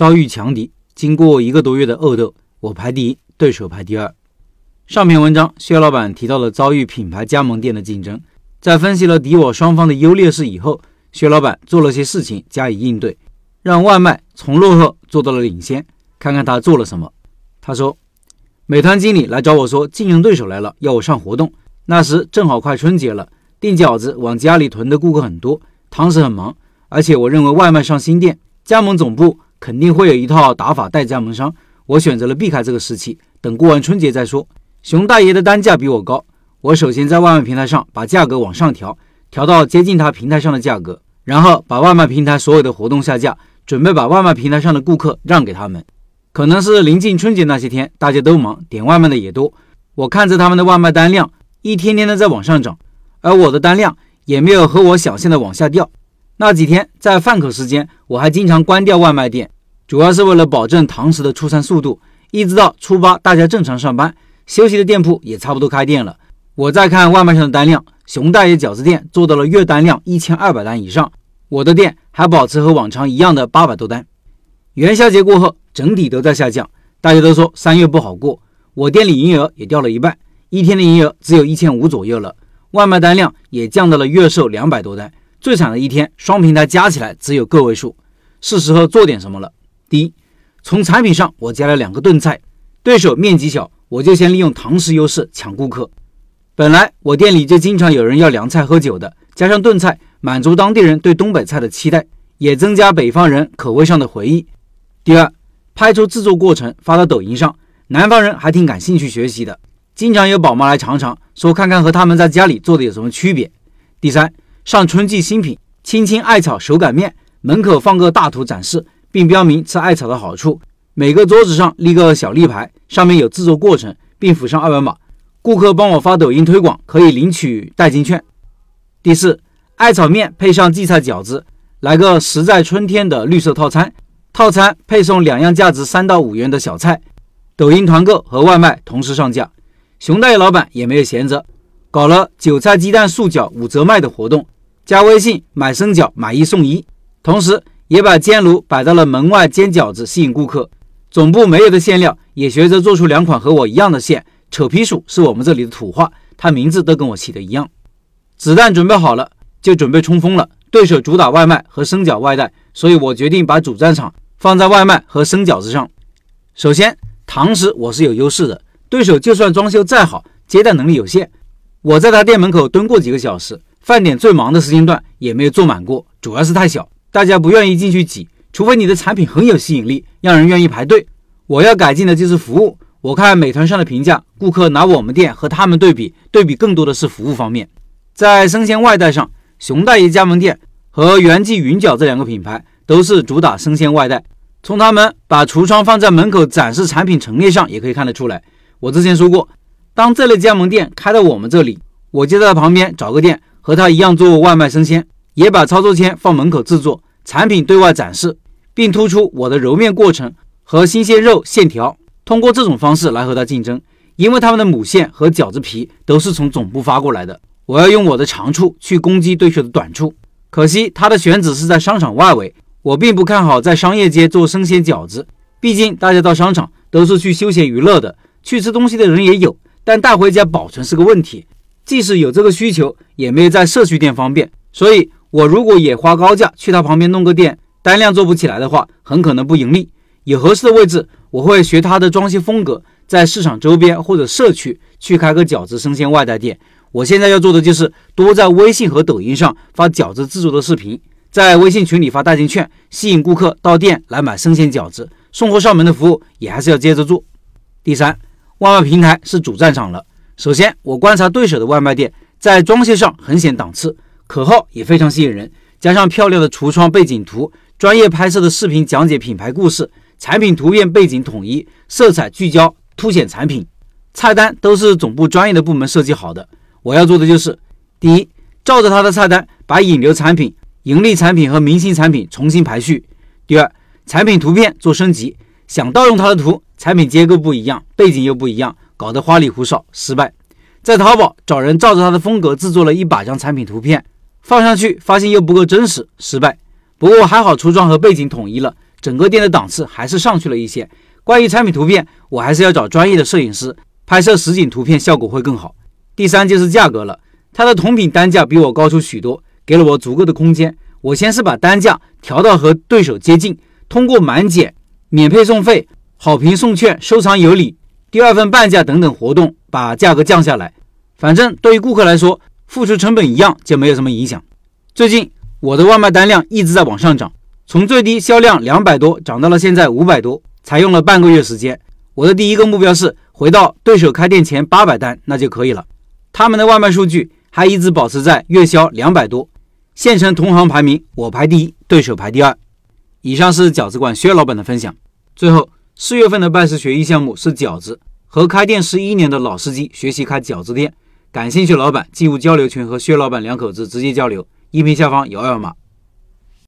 遭遇强敌，经过一个多月的恶斗，我排第一，对手排第二。上篇文章，薛老板提到了遭遇品牌加盟店的竞争，在分析了敌我双方的优劣势以后，薛老板做了些事情加以应对，让外卖从落后做到了领先。看看他做了什么。他说，美团经理来找我说，竞争对手来了，要我上活动。那时正好快春节了，订饺子往家里囤的顾客很多，堂食很忙，而且我认为外卖上新店，加盟总部。肯定会有一套打法带加盟商，我选择了避开这个时期，等过完春节再说。熊大爷的单价比我高，我首先在外卖平台上把价格往上调，调到接近他平台上的价格，然后把外卖平台所有的活动下架，准备把外卖平台上的顾客让给他们。可能是临近春节那些天，大家都忙，点外卖的也多，我看着他们的外卖单量一天天的在往上涨，而我的单量也没有和我想象的往下掉。那几天在饭口时间，我还经常关掉外卖店，主要是为了保证堂食的出餐速度。一直到初八，大家正常上班，休息的店铺也差不多开店了。我再看外卖上的单量，熊大爷饺子店做到了月单量一千二百单以上，我的店还保持和往常一样的八百多单。元宵节过后，整体都在下降，大家都说三月不好过，我店里营业额也掉了一半，一天的营业额只有一千五左右了，外卖单量也降到了月售两百多单。最惨的一天，双平台加起来只有个位数，是时候做点什么了。第一，从产品上我加了两个炖菜，对手面积小，我就先利用堂食优势抢顾客。本来我店里就经常有人要凉菜喝酒的，加上炖菜，满足当地人对东北菜的期待，也增加北方人口味上的回忆。第二，拍出制作过程发到抖音上，南方人还挺感兴趣学习的，经常有宝妈来尝尝，说看看和他们在家里做的有什么区别。第三。上春季新品青青艾草手擀面，门口放个大图展示，并标明吃艾草的好处。每个桌子上立个小立牌，上面有制作过程，并附上二维码。顾客帮我发抖音推广，可以领取代金券。第四，艾草面配上荠菜饺子，来个实在春天的绿色套餐。套餐配送两样价值三到五元的小菜。抖音团购和外卖同时上架。熊大爷老板也没有闲着。搞了韭菜鸡蛋素饺五折卖的活动，加微信买生饺买一送一，同时也把煎炉摆到了门外煎饺子，吸引顾客。总部没有的馅料也学着做出两款和我一样的馅。扯皮薯是我们这里的土话，它名字都跟我起的一样。子弹准备好了，就准备冲锋了。对手主打外卖和生饺外带，所以我决定把主战场放在外卖和生饺子上。首先，堂食我是有优势的，对手就算装修再好，接待能力有限。我在他店门口蹲过几个小时，饭点最忙的时间段也没有坐满过，主要是太小，大家不愿意进去挤。除非你的产品很有吸引力，让人愿意排队。我要改进的就是服务。我看美团上的评价，顾客拿我们店和他们对比，对比更多的是服务方面。在生鲜外带上，熊大爷加盟店和元记云饺这两个品牌都是主打生鲜外带。从他们把橱窗放在门口展示产品陈列上也可以看得出来。我之前说过。当这类加盟店开到我们这里，我就在旁边找个店，和他一样做外卖生鲜，也把操作签放门口制作，产品对外展示，并突出我的揉面过程和新鲜肉线条。通过这种方式来和他竞争，因为他们的母线和饺子皮都是从总部发过来的。我要用我的长处去攻击对手的短处。可惜他的选址是在商场外围，我并不看好在商业街做生鲜饺子，毕竟大家到商场都是去休闲娱乐的，去吃东西的人也有。但带回家保存是个问题，即使有这个需求，也没有在社区店方便。所以，我如果也花高价去他旁边弄个店，单量做不起来的话，很可能不盈利。有合适的位置，我会学他的装修风格，在市场周边或者社区去开个饺子生鲜外带店。我现在要做的就是多在微信和抖音上发饺子制作的视频，在微信群里发代金券，吸引顾客到店来买生鲜饺子。送货上门的服务也还是要接着做。第三。外卖平台是主战场了。首先，我观察对手的外卖店在装修上很显档次，口号也非常吸引人，加上漂亮的橱窗背景图，专业拍摄的视频讲解品牌故事，产品图片背景统一，色彩聚焦，凸显产品。菜单都是总部专业的部门设计好的。我要做的就是：第一，照着他的菜单，把引流产品、盈利产品和明星产品重新排序；第二，产品图片做升级，想盗用他的图。产品结构不一样，背景又不一样，搞得花里胡哨，失败。在淘宝找人照着他的风格制作了一百张产品图片，放上去发现又不够真实，失败。不过还好，橱窗和背景统一了，整个店的档次还是上去了一些。关于产品图片，我还是要找专业的摄影师拍摄实景图片，效果会更好。第三就是价格了，它的同品单价比我高出许多，给了我足够的空间。我先是把单价调到和对手接近，通过满减、免配送费、好评送券、收藏有礼、第二份半价等等活动，把价格降下来。反正对于顾客来说，付出成本一样，就没有什么影响。最近我的外卖单量一直在往上涨，从最低销量两百多涨到了现在五百多。才用了半个月时间，我的第一个目标是回到对手开店前八百单，那就可以了。他们的外卖数据还一直保持在月销两百多，县城同行排名我排第一，对手排第二。以上是饺子馆薛老板的分享。最后，四月份的拜师学艺项目是饺子，和开店十一年的老司机学习开饺子店。感兴趣老板进入交流群和薛老板两口子直接交流，音频下方有二维码。